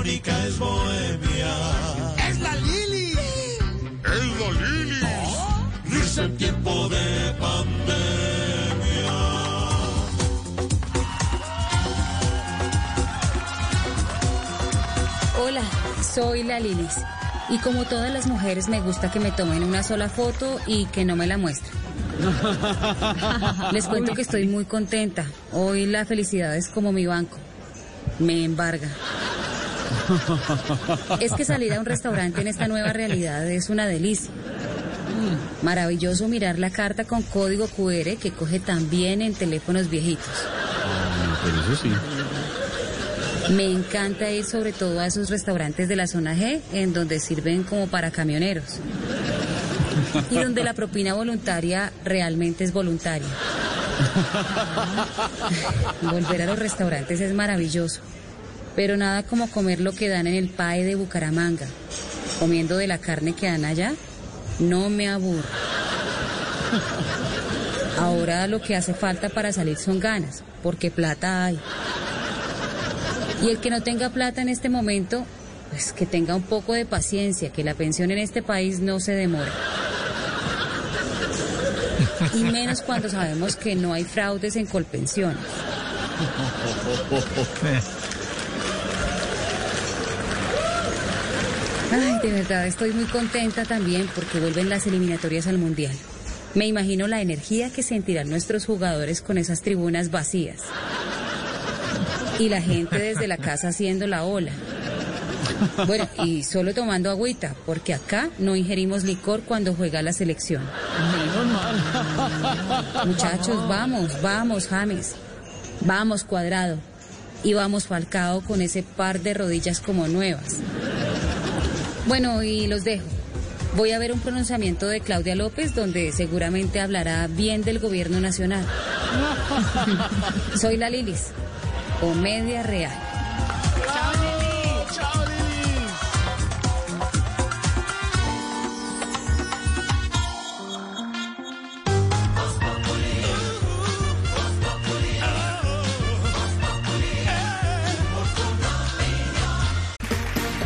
Es irónica, es bohemia. ¡Es la Lili! ¡Es la Lili! Risa en tiempo de pandemia. Hola, soy la Lilis. Y como todas las mujeres me gusta que me tomen una sola foto y que no me la muestren. Les cuento que estoy muy contenta. Hoy la felicidad es como mi banco. Me embarga. Es que salir a un restaurante en esta nueva realidad es una delicia. Maravilloso mirar la carta con código QR que coge también en teléfonos viejitos. Pero eso sí. Me encanta ir sobre todo a esos restaurantes de la zona G, en donde sirven como para camioneros. Y donde la propina voluntaria realmente es voluntaria. Volver a los restaurantes es maravilloso. Pero nada como comer lo que dan en el PAE de Bucaramanga. Comiendo de la carne que dan allá, no me aburro. Ahora lo que hace falta para salir son ganas, porque plata hay. Y el que no tenga plata en este momento, pues que tenga un poco de paciencia, que la pensión en este país no se demora. Y menos cuando sabemos que no hay fraudes en colpensiones. Ay, de verdad, estoy muy contenta también porque vuelven las eliminatorias al Mundial. Me imagino la energía que sentirán nuestros jugadores con esas tribunas vacías. Y la gente desde la casa haciendo la ola. Bueno, y solo tomando agüita, porque acá no ingerimos licor cuando juega la selección. Muchachos, vamos, vamos, James. Vamos, cuadrado. Y vamos, Falcao, con ese par de rodillas como nuevas. Bueno, y los dejo. Voy a ver un pronunciamiento de Claudia López donde seguramente hablará bien del gobierno nacional. Soy la Lilis. Comedia real.